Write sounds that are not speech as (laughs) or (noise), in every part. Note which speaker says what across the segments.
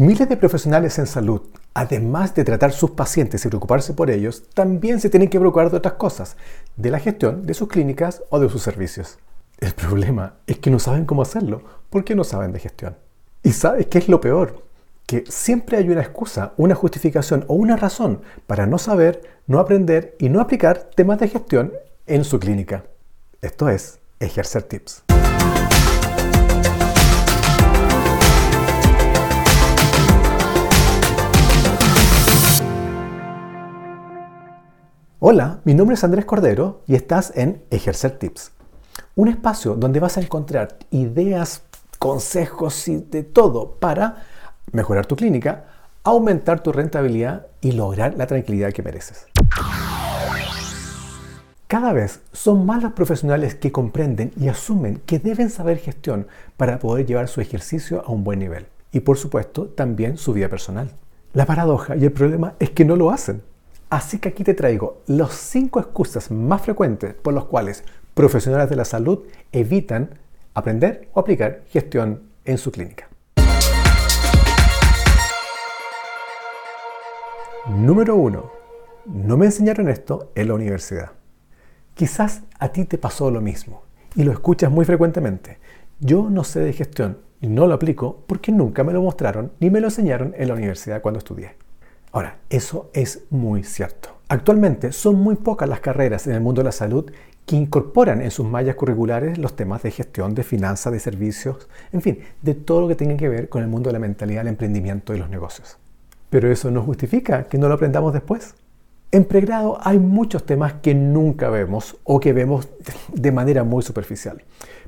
Speaker 1: Miles de profesionales en salud, además de tratar sus pacientes y preocuparse por ellos, también se tienen que preocupar de otras cosas, de la gestión de sus clínicas o de sus servicios. El problema es que no saben cómo hacerlo porque no saben de gestión. ¿Y sabes qué es lo peor? Que siempre hay una excusa, una justificación o una razón para no saber, no aprender y no aplicar temas de gestión en su clínica. Esto es ejercer tips. Hola, mi nombre es Andrés Cordero y estás en Ejercer Tips, un espacio donde vas a encontrar ideas, consejos y de todo para mejorar tu clínica, aumentar tu rentabilidad y lograr la tranquilidad que mereces. Cada vez son más los profesionales que comprenden y asumen que deben saber gestión para poder llevar su ejercicio a un buen nivel y por supuesto también su vida personal. La paradoja y el problema es que no lo hacen. Así que aquí te traigo los 5 excusas más frecuentes por las cuales profesionales de la salud evitan aprender o aplicar gestión en su clínica. Número 1. No me enseñaron esto en la universidad. Quizás a ti te pasó lo mismo y lo escuchas muy frecuentemente. Yo no sé de gestión y no lo aplico porque nunca me lo mostraron ni me lo enseñaron en la universidad cuando estudié. Ahora, eso es muy cierto. Actualmente son muy pocas las carreras en el mundo de la salud que incorporan en sus mallas curriculares los temas de gestión, de finanzas, de servicios, en fin, de todo lo que tenga que ver con el mundo de la mentalidad, el emprendimiento y los negocios. Pero eso no justifica que no lo aprendamos después. En pregrado hay muchos temas que nunca vemos o que vemos de manera muy superficial.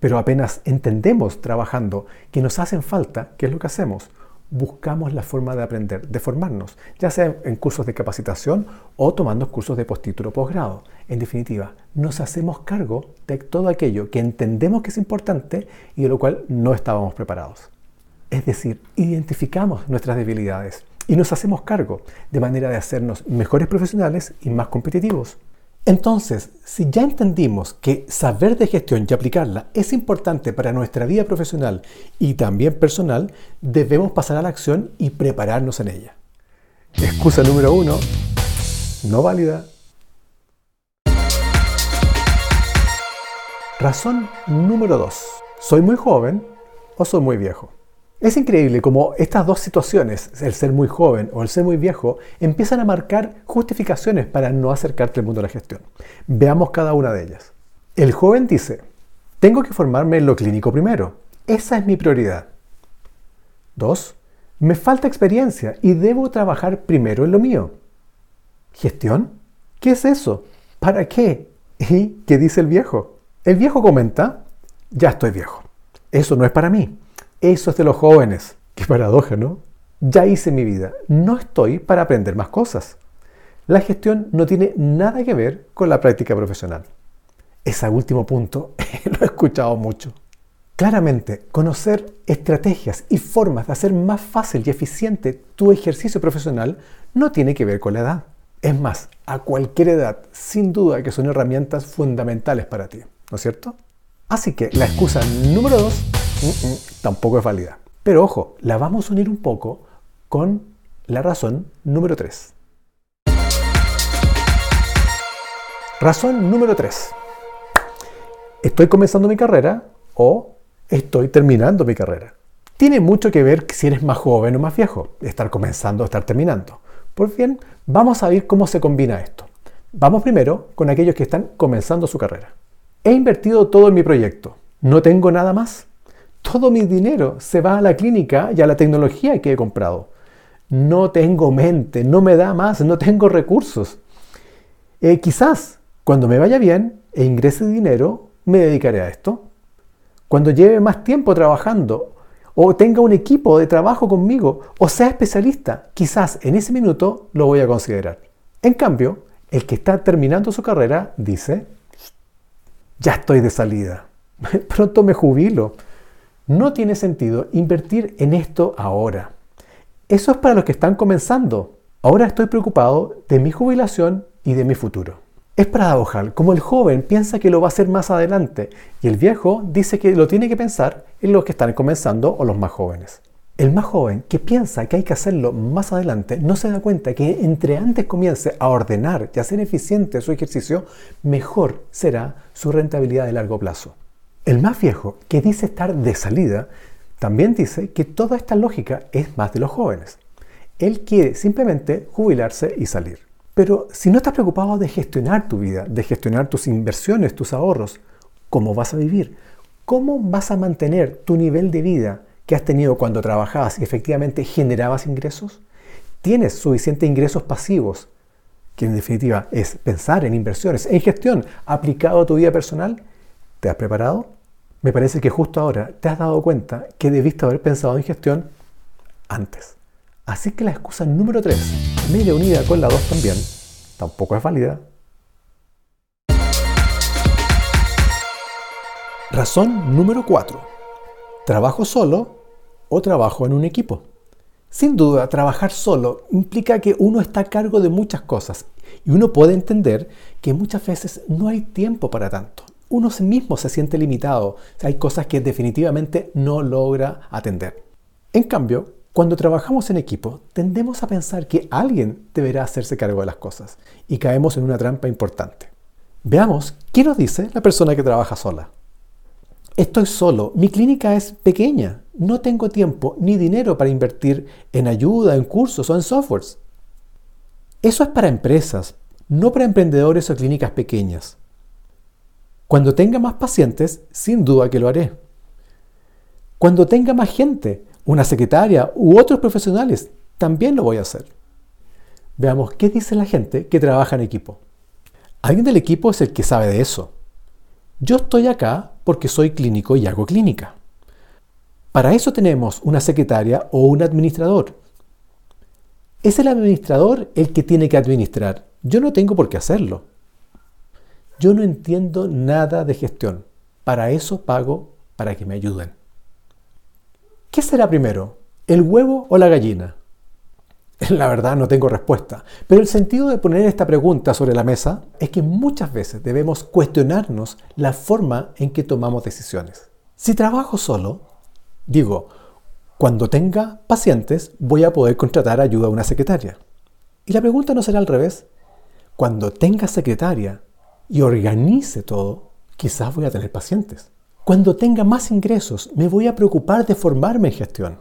Speaker 1: Pero apenas entendemos trabajando que nos hacen falta, ¿qué es lo que hacemos? Buscamos la forma de aprender, de formarnos, ya sea en cursos de capacitación o tomando cursos de postítulo posgrado. En definitiva, nos hacemos cargo de todo aquello que entendemos que es importante y de lo cual no estábamos preparados. Es decir, identificamos nuestras debilidades y nos hacemos cargo de manera de hacernos mejores profesionales y más competitivos. Entonces, si ya entendimos que saber de gestión y aplicarla es importante para nuestra vida profesional y también personal, debemos pasar a la acción y prepararnos en ella. Excusa número uno, no válida. Razón número dos, soy muy joven o soy muy viejo. Es increíble cómo estas dos situaciones, el ser muy joven o el ser muy viejo, empiezan a marcar justificaciones para no acercarte al mundo de la gestión. Veamos cada una de ellas. El joven dice, tengo que formarme en lo clínico primero. Esa es mi prioridad. Dos, me falta experiencia y debo trabajar primero en lo mío. ¿Gestión? ¿Qué es eso? ¿Para qué? ¿Y qué dice el viejo? El viejo comenta, ya estoy viejo. Eso no es para mí. Eso es de los jóvenes. Qué paradoja, ¿no? Ya hice mi vida. No estoy para aprender más cosas. La gestión no tiene nada que ver con la práctica profesional. Ese último punto (laughs) lo he escuchado mucho. Claramente, conocer estrategias y formas de hacer más fácil y eficiente tu ejercicio profesional no tiene que ver con la edad. Es más, a cualquier edad, sin duda que son herramientas fundamentales para ti, ¿no es cierto? Así que la excusa número tampoco es válida. Pero ojo, la vamos a unir un poco con la razón número 3. Razón número 3. Estoy comenzando mi carrera o estoy terminando mi carrera. Tiene mucho que ver si eres más joven o más viejo, estar comenzando o estar terminando. Pues bien, vamos a ver cómo se combina esto. Vamos primero con aquellos que están comenzando su carrera. He invertido todo en mi proyecto. No tengo nada más todo mi dinero se va a la clínica y a la tecnología que he comprado. No tengo mente, no me da más, no tengo recursos. Eh, quizás cuando me vaya bien e ingrese dinero, me dedicaré a esto. Cuando lleve más tiempo trabajando o tenga un equipo de trabajo conmigo o sea especialista, quizás en ese minuto lo voy a considerar. En cambio, el que está terminando su carrera dice, ya estoy de salida, (laughs) pronto me jubilo, no tiene sentido invertir en esto ahora. Eso es para los que están comenzando. Ahora estoy preocupado de mi jubilación y de mi futuro. Es paradojal, como el joven piensa que lo va a hacer más adelante y el viejo dice que lo tiene que pensar en los que están comenzando o los más jóvenes. El más joven que piensa que hay que hacerlo más adelante no se da cuenta que entre antes comience a ordenar y a ser eficiente su ejercicio, mejor será su rentabilidad de largo plazo. El más viejo que dice estar de salida también dice que toda esta lógica es más de los jóvenes. Él quiere simplemente jubilarse y salir. Pero si no estás preocupado de gestionar tu vida, de gestionar tus inversiones, tus ahorros, ¿cómo vas a vivir? ¿Cómo vas a mantener tu nivel de vida que has tenido cuando trabajabas y efectivamente generabas ingresos? ¿Tienes suficientes ingresos pasivos? Que en definitiva es pensar en inversiones, en gestión aplicado a tu vida personal. ¿Te has preparado? Me parece que justo ahora te has dado cuenta que debiste haber pensado en gestión antes. Así que la excusa número 3, media unida con la 2 también, tampoco es válida. Razón número 4. ¿Trabajo solo o trabajo en un equipo? Sin duda, trabajar solo implica que uno está a cargo de muchas cosas y uno puede entender que muchas veces no hay tiempo para tanto. Uno mismo se siente limitado, hay cosas que definitivamente no logra atender. En cambio, cuando trabajamos en equipo, tendemos a pensar que alguien deberá hacerse cargo de las cosas y caemos en una trampa importante. Veamos qué nos dice la persona que trabaja sola. Estoy solo, mi clínica es pequeña, no tengo tiempo ni dinero para invertir en ayuda, en cursos o en softwares. Eso es para empresas, no para emprendedores o clínicas pequeñas. Cuando tenga más pacientes, sin duda que lo haré. Cuando tenga más gente, una secretaria u otros profesionales, también lo voy a hacer. Veamos qué dice la gente que trabaja en equipo. Alguien del equipo es el que sabe de eso. Yo estoy acá porque soy clínico y hago clínica. Para eso tenemos una secretaria o un administrador. Es el administrador el que tiene que administrar. Yo no tengo por qué hacerlo. Yo no entiendo nada de gestión. Para eso pago para que me ayuden. ¿Qué será primero? ¿El huevo o la gallina? (laughs) La verdad no tengo respuesta, pero el sentido de poner esta pregunta sobre la mesa es que muchas veces debemos cuestionarnos la forma en que tomamos decisiones. Si trabajo solo, digo, cuando tenga pacientes voy a poder contratar ayuda a una secretaria. Y la pregunta no será al revés. Cuando tenga secretaria y organice todo, quizás voy a tener pacientes. Cuando tenga más ingresos, me voy a preocupar de formarme en gestión.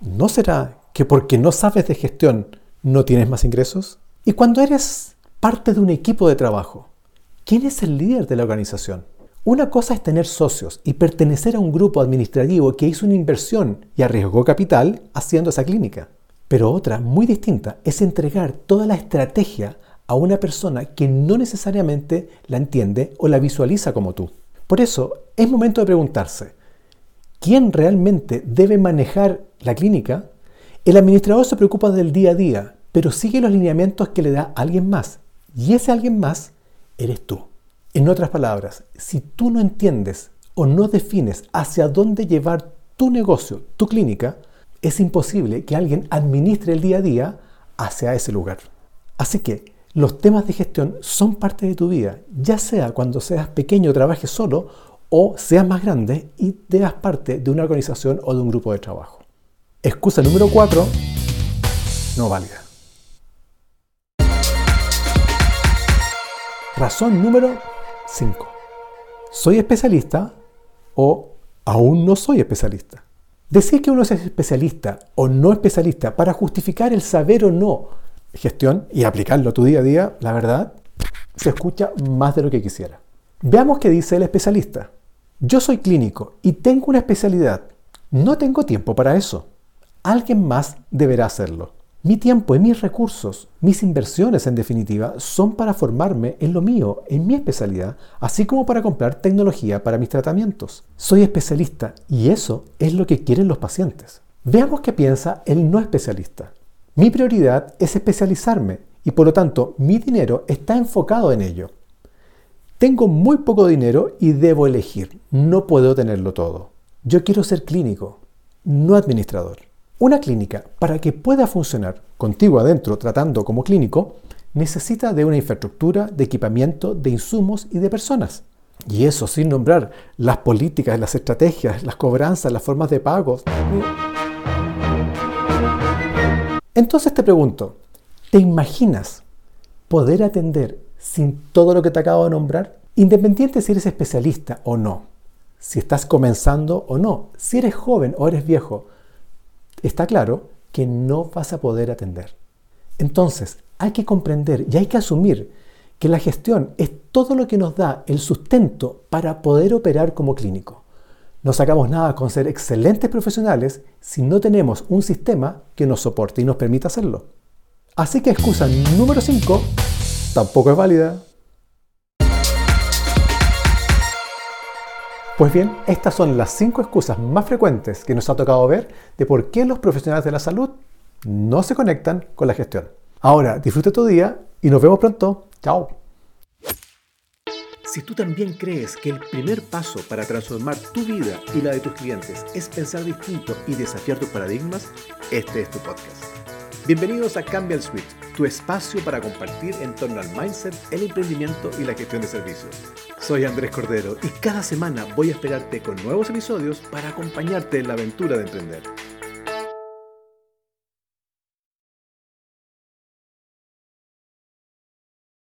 Speaker 1: ¿No será que porque no sabes de gestión no tienes más ingresos? Y cuando eres parte de un equipo de trabajo, ¿quién es el líder de la organización? Una cosa es tener socios y pertenecer a un grupo administrativo que hizo una inversión y arriesgó capital haciendo esa clínica. Pero otra, muy distinta, es entregar toda la estrategia a una persona que no necesariamente la entiende o la visualiza como tú. Por eso es momento de preguntarse, ¿quién realmente debe manejar la clínica? El administrador se preocupa del día a día, pero sigue los lineamientos que le da alguien más. Y ese alguien más eres tú. En otras palabras, si tú no entiendes o no defines hacia dónde llevar tu negocio, tu clínica, es imposible que alguien administre el día a día hacia ese lugar. Así que los temas de gestión son parte de tu vida, ya sea cuando seas pequeño, trabajes solo, o seas más grande y seas parte de una organización o de un grupo de trabajo. Excusa número 4, no válida. Razón número 5. Soy especialista o aún no soy especialista. Decir que uno es especialista o no especialista para justificar el saber o no gestión y aplicarlo a tu día a día, la verdad, se escucha más de lo que quisiera. Veamos qué dice el especialista. Yo soy clínico y tengo una especialidad. No tengo tiempo para eso. Alguien más deberá hacerlo. Mi tiempo y mis recursos, mis inversiones en definitiva, son para formarme en lo mío, en mi especialidad, así como para comprar tecnología para mis tratamientos. Soy especialista y eso es lo que quieren los pacientes. Veamos qué piensa el no especialista. Mi prioridad es especializarme y por lo tanto mi dinero está enfocado en ello. Tengo muy poco dinero y debo elegir. No puedo tenerlo todo. Yo quiero ser clínico, no administrador. Una clínica, para que pueda funcionar contigo adentro tratando como clínico, necesita de una infraestructura, de equipamiento, de insumos y de personas. Y eso sin nombrar las políticas, las estrategias, las cobranzas, las formas de pagos. Entonces te pregunto, ¿te imaginas poder atender sin todo lo que te acabo de nombrar? Independiente si eres especialista o no, si estás comenzando o no, si eres joven o eres viejo, está claro que no vas a poder atender. Entonces, hay que comprender y hay que asumir que la gestión es todo lo que nos da el sustento para poder operar como clínico. No sacamos nada con ser excelentes profesionales si no tenemos un sistema que nos soporte y nos permita hacerlo. Así que excusa número 5 tampoco es válida. Pues bien, estas son las 5 excusas más frecuentes que nos ha tocado ver de por qué los profesionales de la salud no se conectan con la gestión. Ahora, disfruta tu día y nos vemos pronto. Chao. Si tú también crees que el primer paso para transformar tu vida y la de tus clientes es pensar distinto y desafiar tus paradigmas, este es tu podcast. Bienvenidos a Cambia el Switch, tu espacio para compartir en torno al mindset, el emprendimiento y la gestión de servicios. Soy Andrés Cordero y cada semana voy a esperarte con nuevos episodios para acompañarte en la aventura de emprender.